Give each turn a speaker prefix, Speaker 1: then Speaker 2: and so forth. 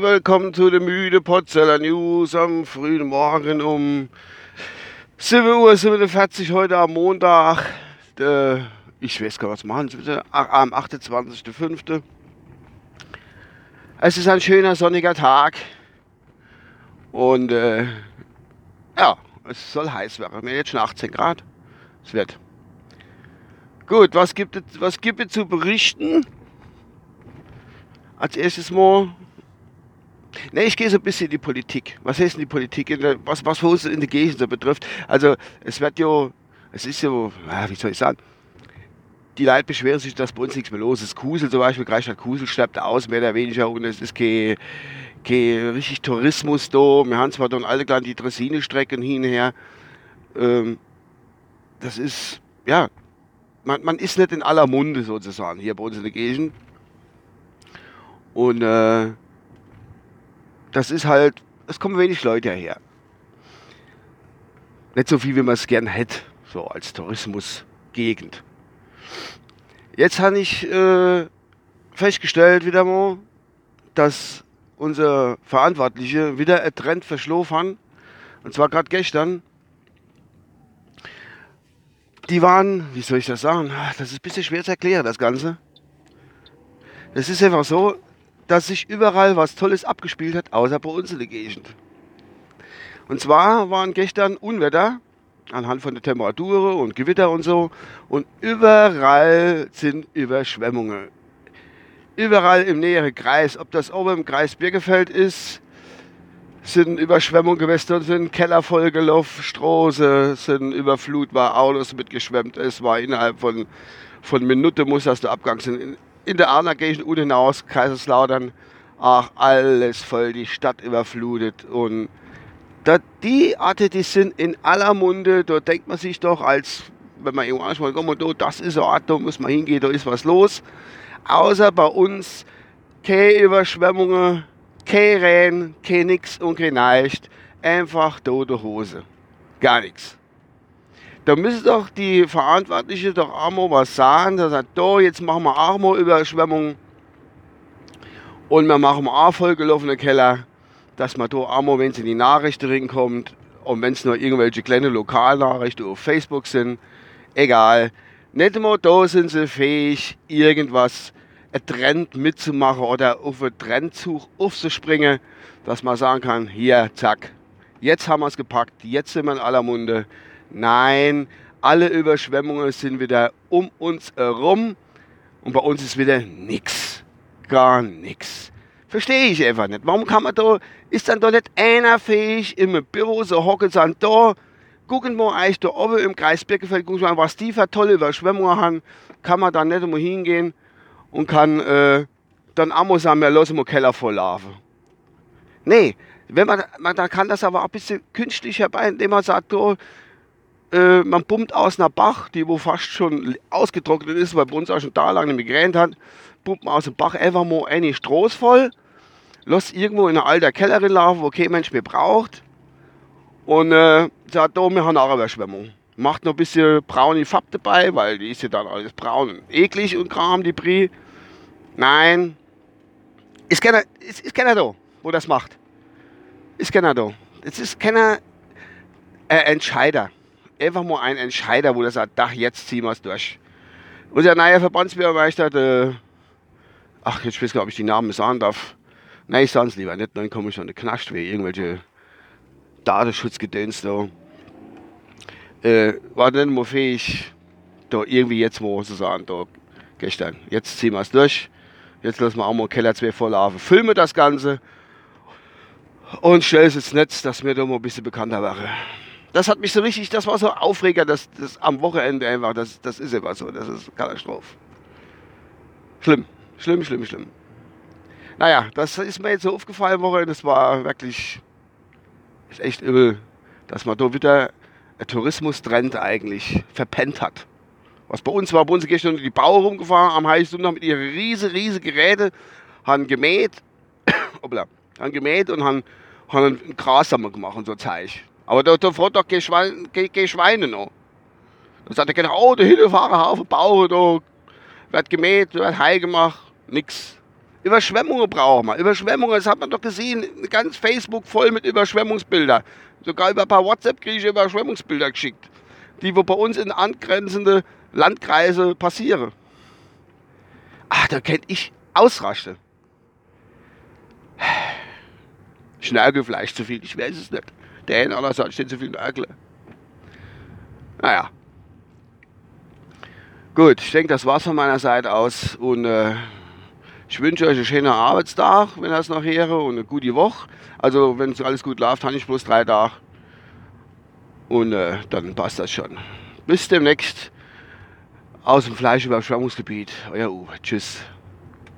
Speaker 1: Willkommen zu den müde Potzeller News am frühen Morgen um 7 Uhr 47 heute am Montag. Ich weiß gar nicht, was machen Sie bitte? Am 28.05. Es ist ein schöner sonniger Tag und äh, ja, es soll heiß werden. Wir haben jetzt schon 18 Grad. Es wird. Gut, was gibt es, was gibt zu berichten? Als erstes mal. Ne, ich gehe so ein bisschen in die Politik. Was heißt denn die Politik? Der, was, was Hose in der Gegend so betrifft. Also, es wird ja, es ist ja, wie soll ich sagen? Die Leute beschweren sich, dass bei uns nichts mehr los ist. Kusel zum Beispiel, Kreisstadt Kusel schleppt aus, mehr oder weniger, und es ist kein, kein richtig Tourismus da. Wir haben zwar dann alle klar die Dresine-Strecken hin und her. Ähm, das ist, ja, man, man ist nicht in aller Munde sozusagen hier bei uns in der Gegend. Und äh, das ist halt, es kommen wenig Leute her. Nicht so viel, wie man es gern hätte, so als Tourismusgegend. Jetzt habe ich äh, festgestellt wieder mal, dass unser Verantwortliche wieder ein Trend verschlafen haben. Und zwar gerade gestern die waren, wie soll ich das sagen? Das ist ein bisschen schwer zu erklären, das Ganze. Das ist einfach so, dass sich überall was Tolles abgespielt hat, außer bei uns in der Gegend. Und zwar waren gestern Unwetter anhand von der Temperatur und Gewitter und so. Und überall sind Überschwemmungen. Überall im näheren Kreis, ob das oben im Kreis Birkefeld ist, sind Überschwemmungen gewesen, sind Keller vollgelaufen, Straße sind überflutbar, Autos mitgeschwemmt. Es war innerhalb von, von Minuten muss das der Abgang sein. In, in der Arner Gegend unten hinaus, Kaiserslautern, ach, alles voll, die Stadt überflutet. Und da, die Arten, die sind in aller Munde, da denkt man sich doch, als wenn man irgendwo anschaut, komm da, das ist ein Ort, da muss man hingehen, da ist was los. Außer bei uns keine Überschwemmungen, kein Rennen, kein nix und kein Neicht. Einfach tote Hose. Gar nichts. Da müssen doch die Verantwortlichen doch auch mal was sagen. Da sagt, da, jetzt machen wir auch mal Überschwemmung. Und wir machen auch vollgelaufene Keller, dass man da auch mal, wenn es in die Nachrichten reinkommt, und wenn es nur irgendwelche kleine Lokalnachrichten auf Facebook sind, egal. Nicht mal da sind sie fähig, irgendwas einen Trend mitzumachen oder auf einen Trendzug aufzuspringen, dass man sagen kann, hier, zack, jetzt haben wir es gepackt, jetzt sind wir in aller Munde. Nein, alle Überschwemmungen sind wieder um uns herum und bei uns ist wieder nichts. Gar nichts. Verstehe ich einfach nicht. Warum kann man da, ist dann doch nicht einer fähig, im Büro so hocken und da, gucken wir eigentlich da oben im Kreis Birkefeld, gucken wir mal, was die für tolle Überschwemmungen haben, kann man da nicht mal hingehen und kann äh, dann mal sagen, wir lassen mal Keller voll laufen. Nee, wenn man, man, dann kann das aber auch ein bisschen künstlich herbei, indem man sagt, oh, äh, man pumpt aus einer Bach, die wo fast schon ausgetrocknet ist, weil bei uns auch schon da lange migränt hat, pumpt man aus dem Bach einfach mal eine Stroß voll, lässt irgendwo in einer alten Kellerin laufen, wo kein Mensch mehr braucht und äh, sagt, oh, wir haben auch eine Überschwemmung. Macht noch ein bisschen braune Farbe dabei, weil die ist ja dann alles braun und eklig und Kram, die Brie. Nein. Ist keiner, ist, ist keiner da, wo das macht. Ist keiner da. Es ist keiner äh, Entscheider. Einfach mal ein Entscheider, wo der sagt, Dach, jetzt ziehen wir es durch. Unser neuer Verbandsbürgermeister, der, ach, jetzt weiß ich nicht, ob ich die Namen sagen darf. Nein, ich sage es lieber nicht, dann komme ich schon in Knast, wie irgendwelche Datenschutzgedöns da. Äh, war nicht mal fähig, da irgendwie jetzt mal zu sagen, da, gestern, jetzt ziehen wir es durch. Jetzt lassen wir auch mal Keller 2 voll laufen. Filme das Ganze und stelle es ins Netz, dass mir da mal ein bisschen bekannter wäre. Das hat mich so richtig, das war so Aufreger, das, das am Wochenende einfach, das, das ist immer so, das ist Katastrophe. Schlimm, schlimm, schlimm, schlimm. Naja, das ist mir jetzt so aufgefallen, Woche, das war wirklich, ist echt übel, dass man da wieder Tourismustrend eigentlich verpennt hat. Was bei uns war, bei uns gestern die Bauern rumgefahren am Heißen Sonntag mit ihren riesen, riesen Geräte, haben gemäht, obla, haben gemäht und haben, haben einen Grassammer gemacht und so Zeug. Aber da, da fragt doch kein Schwein, kein, kein Schweine noch. Da sagt er, oh, da hinten fahren Haufen Bauern, da wird gemäht, wird heil gemacht, nix. Überschwemmungen brauchen wir. Überschwemmungen, das hat man doch gesehen, ganz Facebook voll mit Überschwemmungsbildern. Sogar über ein paar WhatsApp kriege ich Überschwemmungsbilder geschickt, die wo bei uns in angrenzende Landkreise passieren. Ach, da kennt ich ausraste. Schnörkel vielleicht zu viel, ich weiß es nicht. Der in aller Seite steht zu viel Nörgel. Naja. Gut, ich denke, das war's von meiner Seite aus und äh, ich wünsche euch einen schönen Arbeitstag, wenn es noch höre, und eine gute Woche. Also, wenn es alles gut läuft, habe ich bloß drei Tage. Und äh, dann passt das schon. Bis demnächst aus dem Fleischüberschwemmungsgebiet. Euer Uwe. Tschüss.